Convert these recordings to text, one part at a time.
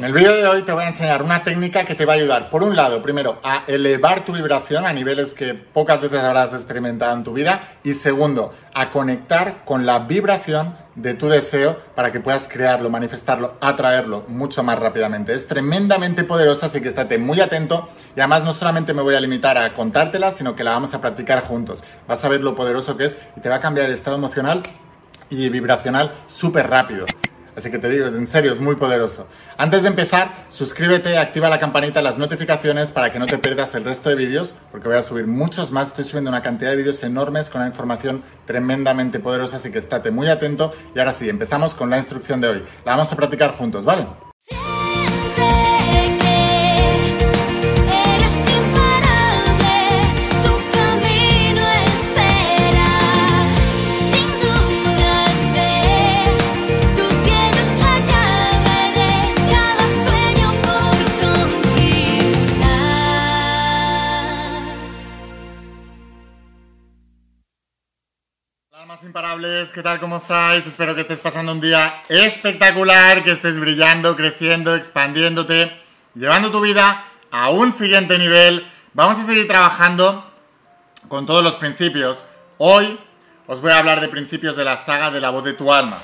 En el vídeo de hoy te voy a enseñar una técnica que te va a ayudar, por un lado, primero, a elevar tu vibración a niveles que pocas veces habrás experimentado en tu vida y segundo, a conectar con la vibración de tu deseo para que puedas crearlo, manifestarlo, atraerlo mucho más rápidamente. Es tremendamente poderosa, así que estate muy atento y además no solamente me voy a limitar a contártela, sino que la vamos a practicar juntos. Vas a ver lo poderoso que es y te va a cambiar el estado emocional y vibracional súper rápido. Así que te digo, en serio, es muy poderoso. Antes de empezar, suscríbete, activa la campanita, las notificaciones para que no te pierdas el resto de vídeos, porque voy a subir muchos más. Estoy subiendo una cantidad de vídeos enormes con una información tremendamente poderosa, así que estate muy atento. Y ahora sí, empezamos con la instrucción de hoy. La vamos a practicar juntos, ¿vale? ¿Qué tal? ¿Cómo estáis? Espero que estés pasando un día espectacular, que estés brillando, creciendo, expandiéndote, llevando tu vida a un siguiente nivel. Vamos a seguir trabajando con todos los principios. Hoy os voy a hablar de principios de la saga de la voz de tu alma.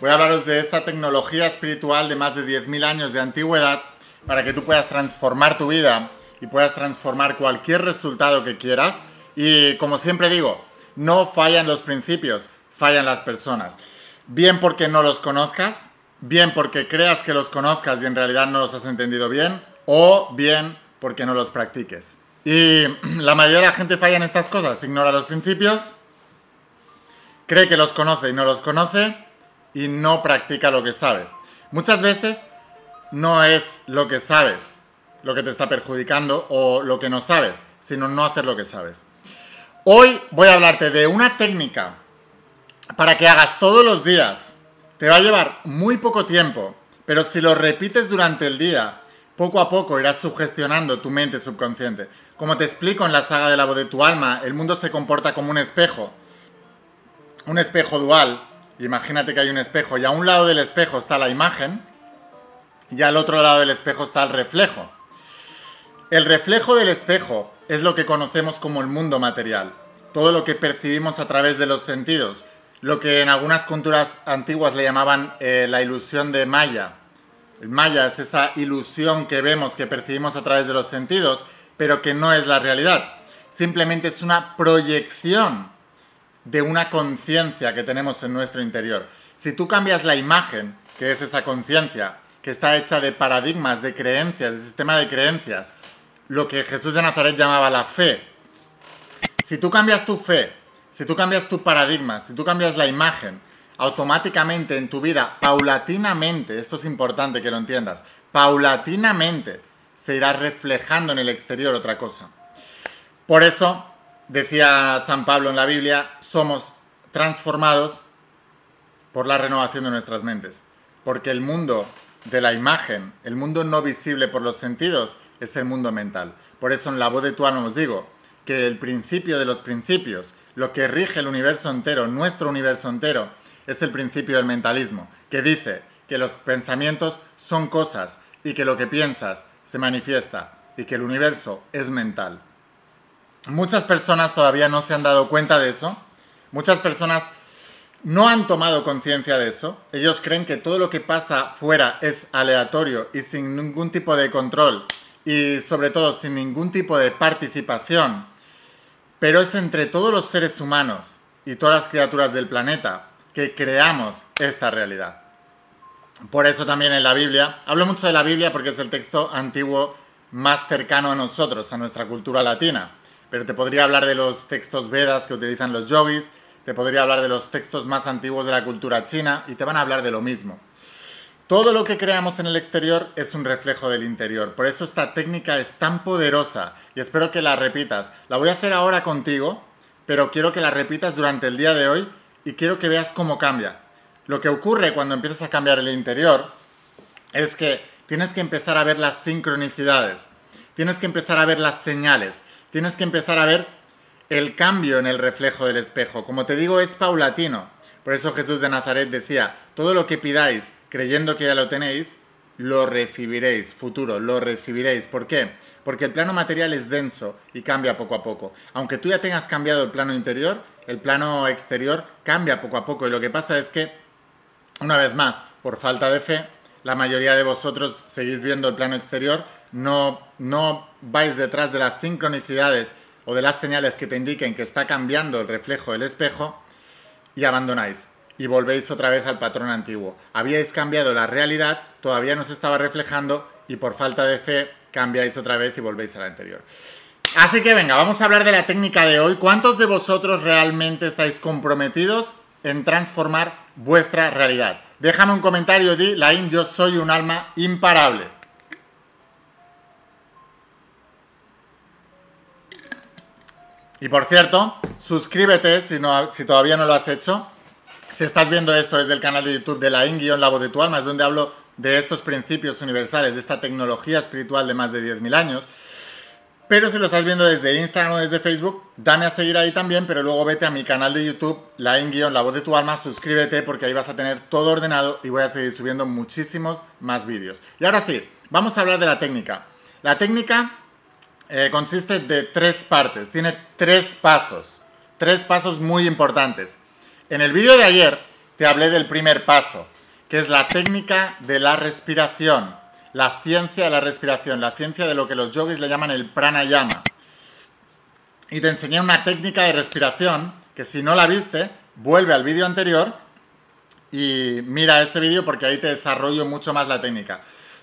Voy a hablaros de esta tecnología espiritual de más de 10.000 años de antigüedad para que tú puedas transformar tu vida y puedas transformar cualquier resultado que quieras. Y como siempre digo, no fallan los principios, fallan las personas. Bien porque no los conozcas, bien porque creas que los conozcas y en realidad no los has entendido bien, o bien porque no los practiques. Y la mayoría de la gente falla en estas cosas, ignora los principios, cree que los conoce y no los conoce, y no practica lo que sabe. Muchas veces no es lo que sabes lo que te está perjudicando o lo que no sabes, sino no hacer lo que sabes. Hoy voy a hablarte de una técnica para que hagas todos los días. Te va a llevar muy poco tiempo, pero si lo repites durante el día, poco a poco irás sugestionando tu mente subconsciente. Como te explico en la saga de la voz de tu alma, el mundo se comporta como un espejo. Un espejo dual. Imagínate que hay un espejo y a un lado del espejo está la imagen y al otro lado del espejo está el reflejo. El reflejo del espejo es lo que conocemos como el mundo material, todo lo que percibimos a través de los sentidos, lo que en algunas culturas antiguas le llamaban eh, la ilusión de Maya. El Maya es esa ilusión que vemos, que percibimos a través de los sentidos, pero que no es la realidad. Simplemente es una proyección de una conciencia que tenemos en nuestro interior. Si tú cambias la imagen, que es esa conciencia, que está hecha de paradigmas, de creencias, de sistema de creencias, lo que Jesús de Nazaret llamaba la fe. Si tú cambias tu fe, si tú cambias tu paradigma, si tú cambias la imagen, automáticamente en tu vida, paulatinamente, esto es importante que lo entiendas, paulatinamente se irá reflejando en el exterior otra cosa. Por eso, decía San Pablo en la Biblia, somos transformados por la renovación de nuestras mentes. Porque el mundo de la imagen, el mundo no visible por los sentidos, es el mundo mental. Por eso en la voz de tu alma os digo que el principio de los principios, lo que rige el universo entero, nuestro universo entero, es el principio del mentalismo, que dice que los pensamientos son cosas y que lo que piensas se manifiesta y que el universo es mental. Muchas personas todavía no se han dado cuenta de eso. Muchas personas no han tomado conciencia de eso. Ellos creen que todo lo que pasa fuera es aleatorio y sin ningún tipo de control y sobre todo sin ningún tipo de participación, pero es entre todos los seres humanos y todas las criaturas del planeta que creamos esta realidad. Por eso también en la Biblia, hablo mucho de la Biblia porque es el texto antiguo más cercano a nosotros, a nuestra cultura latina, pero te podría hablar de los textos Vedas que utilizan los yogis, te podría hablar de los textos más antiguos de la cultura china y te van a hablar de lo mismo. Todo lo que creamos en el exterior es un reflejo del interior. Por eso esta técnica es tan poderosa y espero que la repitas. La voy a hacer ahora contigo, pero quiero que la repitas durante el día de hoy y quiero que veas cómo cambia. Lo que ocurre cuando empiezas a cambiar el interior es que tienes que empezar a ver las sincronicidades, tienes que empezar a ver las señales, tienes que empezar a ver el cambio en el reflejo del espejo. Como te digo, es paulatino. Por eso Jesús de Nazaret decía, todo lo que pidáis creyendo que ya lo tenéis, lo recibiréis, futuro, lo recibiréis. ¿Por qué? Porque el plano material es denso y cambia poco a poco. Aunque tú ya tengas cambiado el plano interior, el plano exterior cambia poco a poco y lo que pasa es que, una vez más, por falta de fe, la mayoría de vosotros seguís viendo el plano exterior, no, no vais detrás de las sincronicidades o de las señales que te indiquen que está cambiando el reflejo del espejo y abandonáis y volvéis otra vez al patrón antiguo. Habíais cambiado la realidad, todavía no se estaba reflejando y por falta de fe cambiáis otra vez y volvéis a la anterior. Así que venga, vamos a hablar de la técnica de hoy. ¿Cuántos de vosotros realmente estáis comprometidos en transformar vuestra realidad? Déjame un comentario, di, Lain, yo soy un alma imparable. Y por cierto, suscríbete si, no, si todavía no lo has hecho si estás viendo esto desde el canal de YouTube de la In La Voz de tu Alma, es donde hablo de estos principios universales, de esta tecnología espiritual de más de 10.000 años. Pero si lo estás viendo desde Instagram o desde Facebook, dame a seguir ahí también, pero luego vete a mi canal de YouTube, la in La Voz de tu Alma, suscríbete porque ahí vas a tener todo ordenado y voy a seguir subiendo muchísimos más vídeos. Y ahora sí, vamos a hablar de la técnica. La técnica eh, consiste de tres partes, tiene tres pasos, tres pasos muy importantes. En el vídeo de ayer te hablé del primer paso, que es la técnica de la respiración, la ciencia de la respiración, la ciencia de lo que los yogis le llaman el pranayama. Y te enseñé una técnica de respiración que si no la viste, vuelve al vídeo anterior y mira ese vídeo porque ahí te desarrollo mucho más la técnica.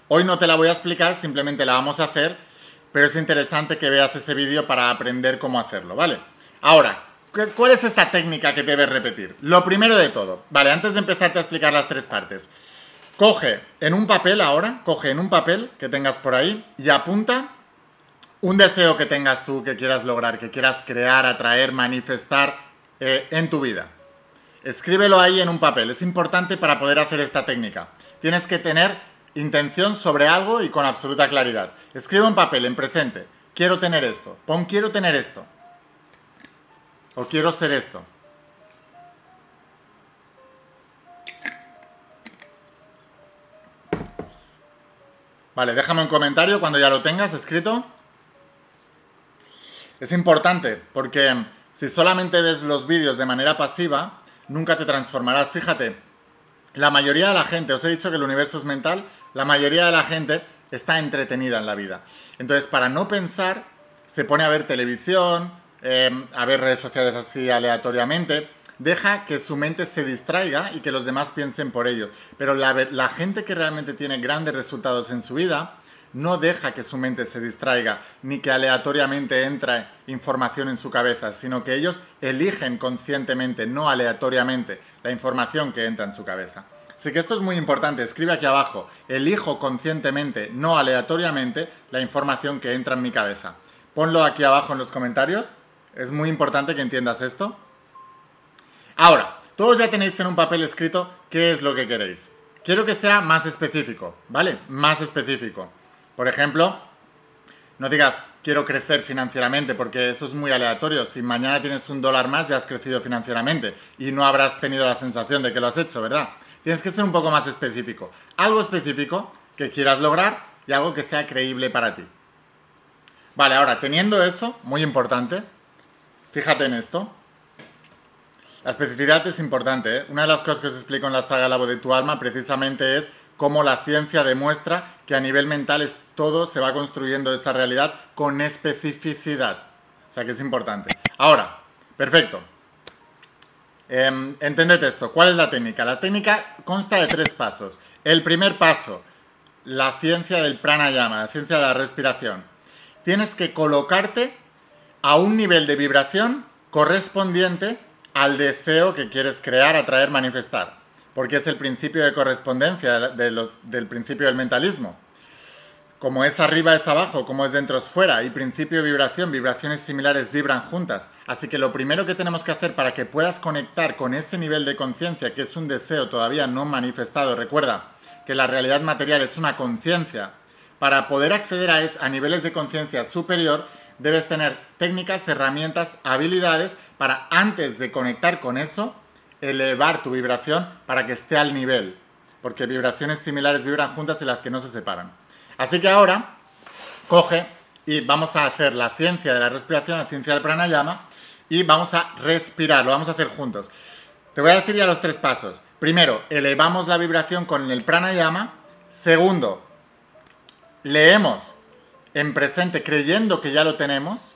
Hoy no te la voy a explicar, simplemente la vamos a hacer, pero es interesante que veas ese vídeo para aprender cómo hacerlo, ¿vale? Ahora, ¿Cuál es esta técnica que debes repetir? Lo primero de todo, vale, antes de empezarte a explicar las tres partes, coge en un papel ahora, coge en un papel que tengas por ahí y apunta un deseo que tengas tú, que quieras lograr, que quieras crear, atraer, manifestar eh, en tu vida. Escríbelo ahí en un papel, es importante para poder hacer esta técnica. Tienes que tener intención sobre algo y con absoluta claridad. Escribe un papel en presente, quiero tener esto, pon quiero tener esto. O quiero ser esto. Vale, déjame un comentario cuando ya lo tengas escrito. Es importante porque si solamente ves los vídeos de manera pasiva, nunca te transformarás. Fíjate, la mayoría de la gente, os he dicho que el universo es mental, la mayoría de la gente está entretenida en la vida. Entonces, para no pensar, se pone a ver televisión, Em, a ver redes sociales así aleatoriamente, deja que su mente se distraiga y que los demás piensen por ellos. Pero la, la gente que realmente tiene grandes resultados en su vida, no deja que su mente se distraiga, ni que aleatoriamente entra información en su cabeza, sino que ellos eligen conscientemente, no aleatoriamente, la información que entra en su cabeza. Así que esto es muy importante, escribe aquí abajo, elijo conscientemente, no aleatoriamente, la información que entra en mi cabeza. Ponlo aquí abajo en los comentarios es muy importante que entiendas esto. Ahora, todos ya tenéis en un papel escrito qué es lo que queréis. Quiero que sea más específico, ¿vale? Más específico. Por ejemplo, no digas quiero crecer financieramente porque eso es muy aleatorio. Si mañana tienes un dólar más ya has crecido financieramente y no habrás tenido la sensación de que lo has hecho, ¿verdad? Tienes que ser un poco más específico. Algo específico que quieras lograr y algo que sea creíble para ti. Vale, ahora teniendo eso, muy importante, Fíjate en esto. La especificidad es importante. ¿eh? Una de las cosas que os explico en la saga La voz de tu alma precisamente es cómo la ciencia demuestra que a nivel mental es todo se va construyendo esa realidad con especificidad. O sea que es importante. Ahora, perfecto. Eh, entended esto. ¿Cuál es la técnica? La técnica consta de tres pasos. El primer paso, la ciencia del pranayama, la ciencia de la respiración. Tienes que colocarte a un nivel de vibración correspondiente al deseo que quieres crear, atraer, manifestar. Porque es el principio de correspondencia del principio del mentalismo. Como es arriba es abajo, como es dentro es fuera, y principio vibración, vibraciones similares vibran juntas. Así que lo primero que tenemos que hacer para que puedas conectar con ese nivel de conciencia, que es un deseo todavía no manifestado, recuerda que la realidad material es una conciencia, para poder acceder a, a niveles de conciencia superior, debes tener técnicas, herramientas, habilidades para antes de conectar con eso, elevar tu vibración para que esté al nivel. porque vibraciones similares vibran juntas y las que no se separan. Así que ahora, coge y vamos a hacer la ciencia de la respiración, la ciencia del pranayama, y vamos a respirar, lo vamos a hacer juntos. Te voy a decir ya los tres pasos. Primero, elevamos la vibración con el pranayama. Segundo, leemos en presente creyendo que ya lo tenemos,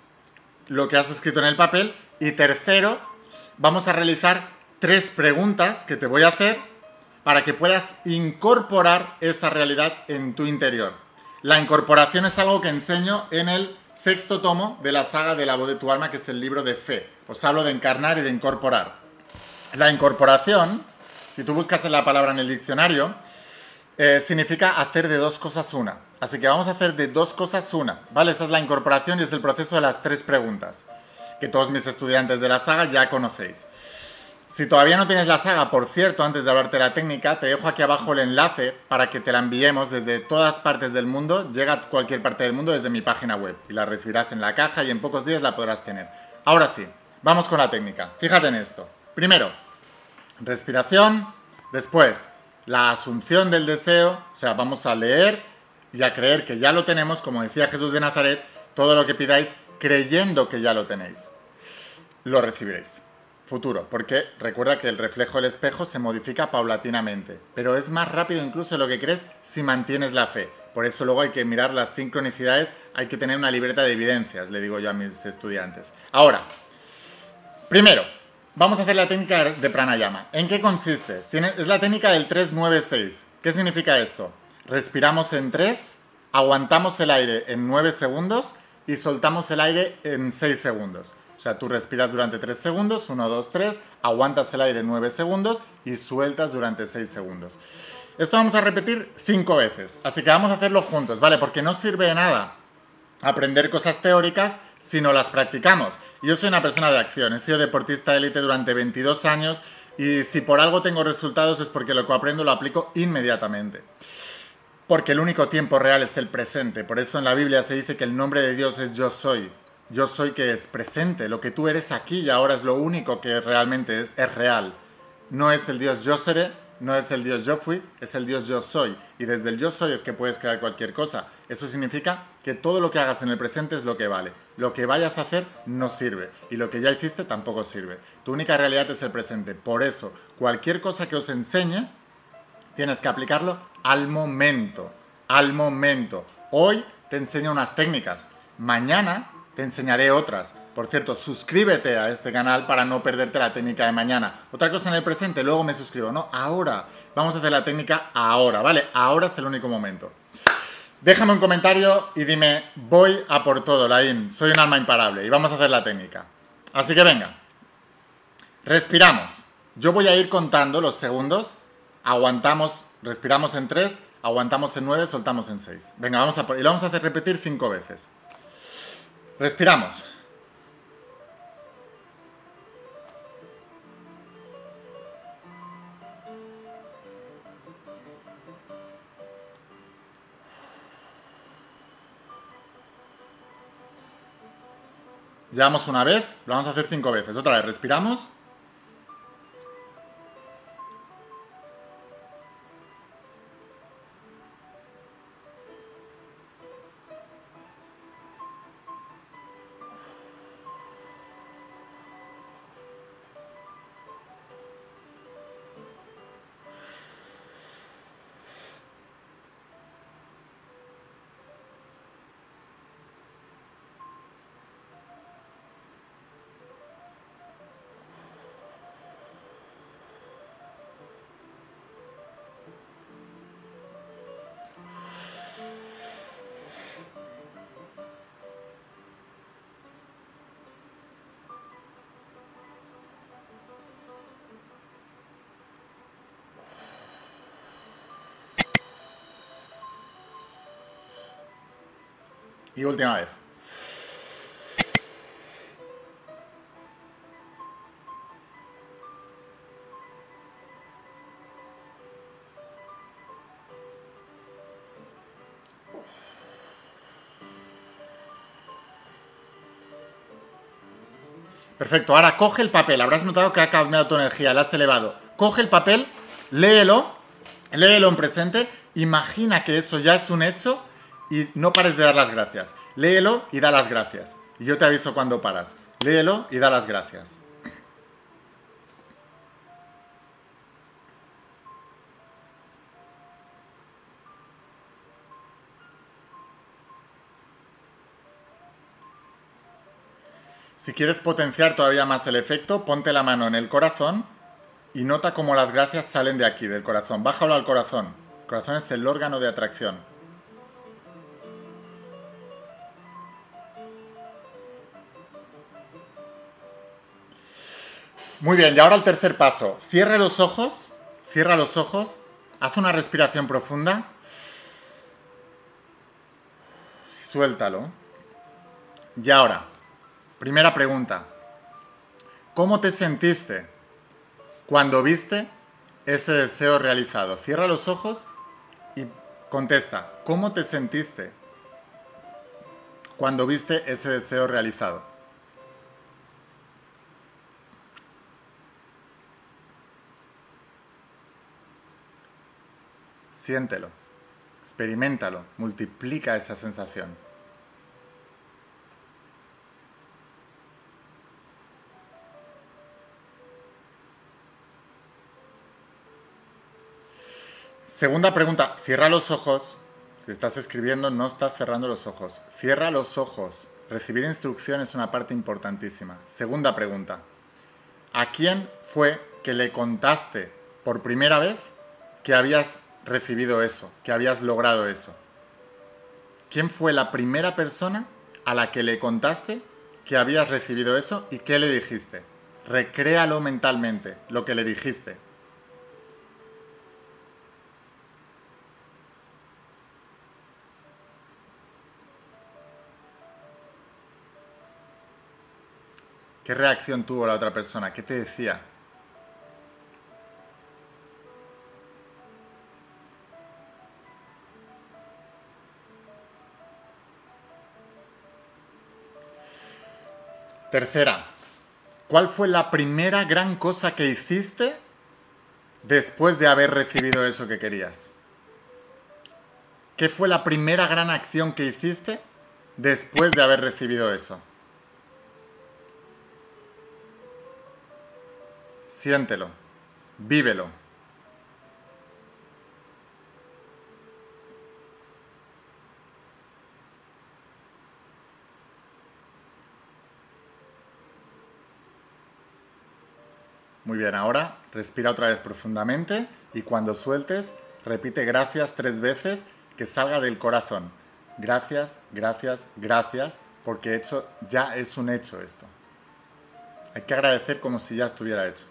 lo que has escrito en el papel. Y tercero, vamos a realizar tres preguntas que te voy a hacer para que puedas incorporar esa realidad en tu interior. La incorporación es algo que enseño en el sexto tomo de la saga de la voz de tu alma, que es el libro de fe. Os hablo de encarnar y de incorporar. La incorporación, si tú buscas la palabra en el diccionario, eh, significa hacer de dos cosas una. Así que vamos a hacer de dos cosas una, ¿vale? Esa es la incorporación y es el proceso de las tres preguntas, que todos mis estudiantes de la saga ya conocéis. Si todavía no tienes la saga, por cierto, antes de hablarte de la técnica, te dejo aquí abajo el enlace para que te la enviemos desde todas partes del mundo. Llega a cualquier parte del mundo desde mi página web y la recibirás en la caja y en pocos días la podrás tener. Ahora sí, vamos con la técnica. Fíjate en esto. Primero, respiración. Después, la asunción del deseo. O sea, vamos a leer y a creer que ya lo tenemos, como decía Jesús de Nazaret, todo lo que pidáis creyendo que ya lo tenéis. Lo recibiréis futuro, porque recuerda que el reflejo del espejo se modifica paulatinamente, pero es más rápido incluso lo que crees si mantienes la fe. Por eso luego hay que mirar las sincronicidades, hay que tener una libreta de evidencias, le digo yo a mis estudiantes. Ahora, primero, vamos a hacer la técnica de pranayama. ¿En qué consiste? es la técnica del 396. ¿Qué significa esto? Respiramos en 3, aguantamos el aire en 9 segundos y soltamos el aire en 6 segundos. O sea, tú respiras durante 3 segundos, 1, 2, 3, aguantas el aire 9 segundos y sueltas durante 6 segundos. Esto vamos a repetir 5 veces, así que vamos a hacerlo juntos, ¿vale? Porque no sirve de nada aprender cosas teóricas si no las practicamos. Yo soy una persona de acción, he sido deportista de élite durante 22 años y si por algo tengo resultados es porque lo que aprendo lo aplico inmediatamente. Porque el único tiempo real es el presente. Por eso en la Biblia se dice que el nombre de Dios es yo soy. Yo soy que es presente, lo que tú eres aquí y ahora es lo único que realmente es, es real. No es el Dios yo seré, no es el Dios yo fui, es el Dios yo soy. Y desde el yo soy es que puedes crear cualquier cosa. Eso significa que todo lo que hagas en el presente es lo que vale. Lo que vayas a hacer no sirve. Y lo que ya hiciste tampoco sirve. Tu única realidad es el presente. Por eso, cualquier cosa que os enseñe, tienes que aplicarlo al momento. Al momento. Hoy te enseño unas técnicas. Mañana te enseñaré otras. Por cierto, suscríbete a este canal para no perderte la técnica de mañana. Otra cosa en el presente, luego me suscribo. No, ahora. Vamos a hacer la técnica ahora, ¿vale? Ahora es el único momento. Déjame un comentario y dime, voy a por todo, Laín. Soy un alma imparable y vamos a hacer la técnica. Así que venga. Respiramos. Yo voy a ir contando los segundos. Aguantamos, respiramos en 3, aguantamos en 9, soltamos en 6. Venga, vamos a por... Y lo vamos a hacer repetir 5 veces. Respiramos. Llevamos una vez, lo vamos a hacer cinco veces. Otra vez, respiramos. Y última vez. Perfecto, ahora coge el papel, habrás notado que ha cambiado tu energía, la has elevado. Coge el papel, léelo léelo en presente, imagina que eso ya es un hecho y no pares de dar las gracias. Léelo y da las gracias. Y yo te aviso cuando paras. Léelo y da las gracias. Si quieres potenciar todavía más el efecto, ponte la mano en el corazón y nota cómo las gracias salen de aquí, del corazón. Bájalo al corazón. El corazón es el órgano de atracción. Muy bien, y ahora el tercer paso. Cierra los ojos, cierra los ojos, haz una respiración profunda. Suéltalo. Y ahora, Primera pregunta. ¿Cómo te sentiste cuando viste ese deseo realizado? Cierra los ojos y contesta. ¿Cómo te sentiste cuando viste ese deseo realizado? Siéntelo, experimentalo, multiplica esa sensación. Segunda pregunta, cierra los ojos. Si estás escribiendo, no estás cerrando los ojos. Cierra los ojos. Recibir instrucción es una parte importantísima. Segunda pregunta, ¿a quién fue que le contaste por primera vez que habías recibido eso, que habías logrado eso? ¿Quién fue la primera persona a la que le contaste que habías recibido eso y qué le dijiste? Recréalo mentalmente, lo que le dijiste. ¿Qué reacción tuvo la otra persona? ¿Qué te decía? Tercera, ¿cuál fue la primera gran cosa que hiciste después de haber recibido eso que querías? ¿Qué fue la primera gran acción que hiciste después de haber recibido eso? Siéntelo, vívelo. Bien, ahora respira otra vez profundamente y cuando sueltes, repite gracias tres veces que salga del corazón. Gracias, gracias, gracias, porque hecho, ya es un hecho esto. Hay que agradecer como si ya estuviera hecho.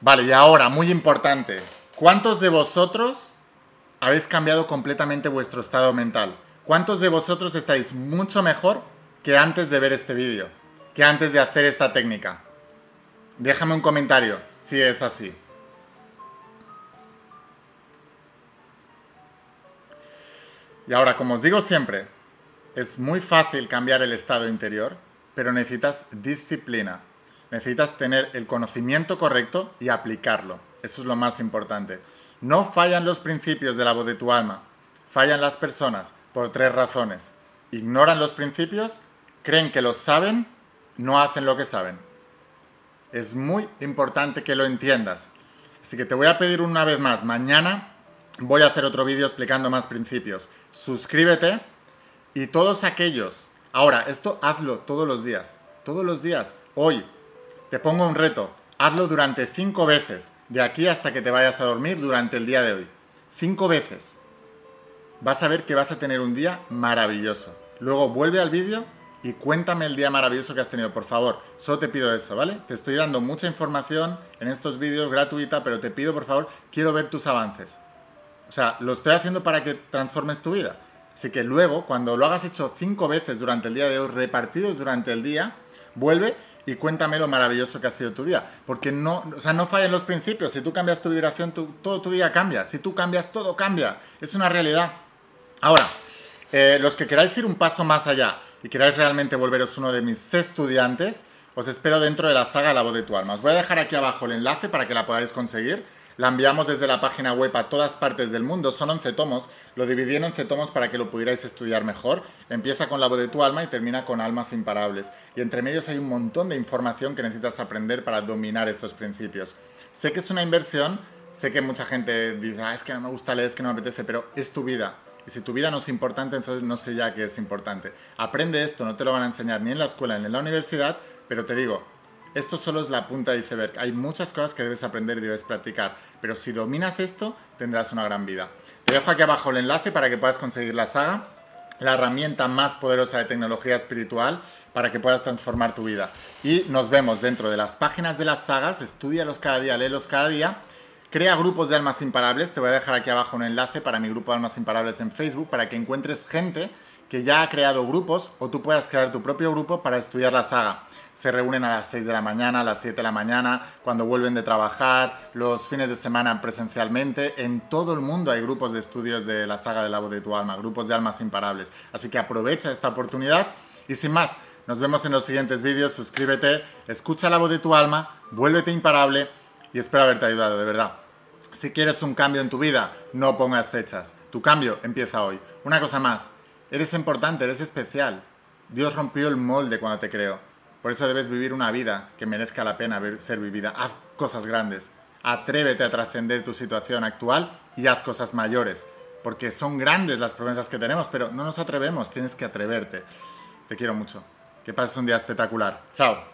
Vale, y ahora, muy importante, ¿cuántos de vosotros habéis cambiado completamente vuestro estado mental? ¿Cuántos de vosotros estáis mucho mejor que antes de ver este vídeo? Que antes de hacer esta técnica. Déjame un comentario si es así. Y ahora, como os digo siempre, es muy fácil cambiar el estado interior, pero necesitas disciplina. Necesitas tener el conocimiento correcto y aplicarlo. Eso es lo más importante. No fallan los principios de la voz de tu alma. Fallan las personas por tres razones. Ignoran los principios, creen que los saben, no hacen lo que saben. Es muy importante que lo entiendas. Así que te voy a pedir una vez más, mañana voy a hacer otro vídeo explicando más principios. Suscríbete y todos aquellos. Ahora, esto hazlo todos los días. Todos los días. Hoy, te pongo un reto. Hazlo durante cinco veces, de aquí hasta que te vayas a dormir durante el día de hoy. Cinco veces. Vas a ver que vas a tener un día maravilloso. Luego vuelve al vídeo y cuéntame el día maravilloso que has tenido, por favor. Solo te pido eso, ¿vale? Te estoy dando mucha información en estos vídeos gratuita, pero te pido, por favor, quiero ver tus avances. O sea, lo estoy haciendo para que transformes tu vida. Así que luego, cuando lo hagas hecho cinco veces durante el día de hoy, repartidos durante el día, vuelve y cuéntame lo maravilloso que ha sido tu día. Porque no, o sea, no fallan los principios. Si tú cambias tu vibración, todo tu día cambia. Si tú cambias, todo cambia. Es una realidad. Ahora, eh, los que queráis ir un paso más allá y queráis realmente volveros uno de mis estudiantes, os espero dentro de la saga La voz de tu alma. Os voy a dejar aquí abajo el enlace para que la podáis conseguir. La enviamos desde la página web a todas partes del mundo. Son 11 tomos. Lo dividí en 11 tomos para que lo pudierais estudiar mejor. Empieza con la voz de tu alma y termina con almas imparables. Y entre medios hay un montón de información que necesitas aprender para dominar estos principios. Sé que es una inversión, sé que mucha gente dice, ah, es que no me gusta leer, es que no me apetece, pero es tu vida. Y si tu vida no es importante, entonces no sé ya qué es importante. Aprende esto, no te lo van a enseñar ni en la escuela ni en la universidad, pero te digo, esto solo es la punta de iceberg. Hay muchas cosas que debes aprender y debes practicar, pero si dominas esto, tendrás una gran vida. Te dejo aquí abajo el enlace para que puedas conseguir la saga, la herramienta más poderosa de tecnología espiritual para que puedas transformar tu vida. Y nos vemos dentro de las páginas de las sagas, estudialos cada día, léelos cada día. Crea grupos de almas imparables, te voy a dejar aquí abajo un enlace para mi grupo de almas imparables en Facebook para que encuentres gente que ya ha creado grupos o tú puedas crear tu propio grupo para estudiar la saga se reúnen a las 6 de la mañana, a las 7 de la mañana, cuando vuelven de trabajar, los fines de semana presencialmente. En todo el mundo hay grupos de estudios de la saga de la voz de tu alma, grupos de almas imparables. Así que aprovecha esta oportunidad y sin más, nos vemos en los siguientes vídeos, suscríbete, escucha la voz de tu alma, vuélvete imparable y espero haberte ayudado, de verdad. Si quieres un cambio en tu vida, no pongas fechas. Tu cambio empieza hoy. Una cosa más, eres importante, eres especial. Dios rompió el molde cuando te creó. Por eso debes vivir una vida que merezca la pena ser vivida. Haz cosas grandes. Atrévete a trascender tu situación actual y haz cosas mayores. Porque son grandes las promesas que tenemos, pero no nos atrevemos. Tienes que atreverte. Te quiero mucho. Que pases un día espectacular. Chao.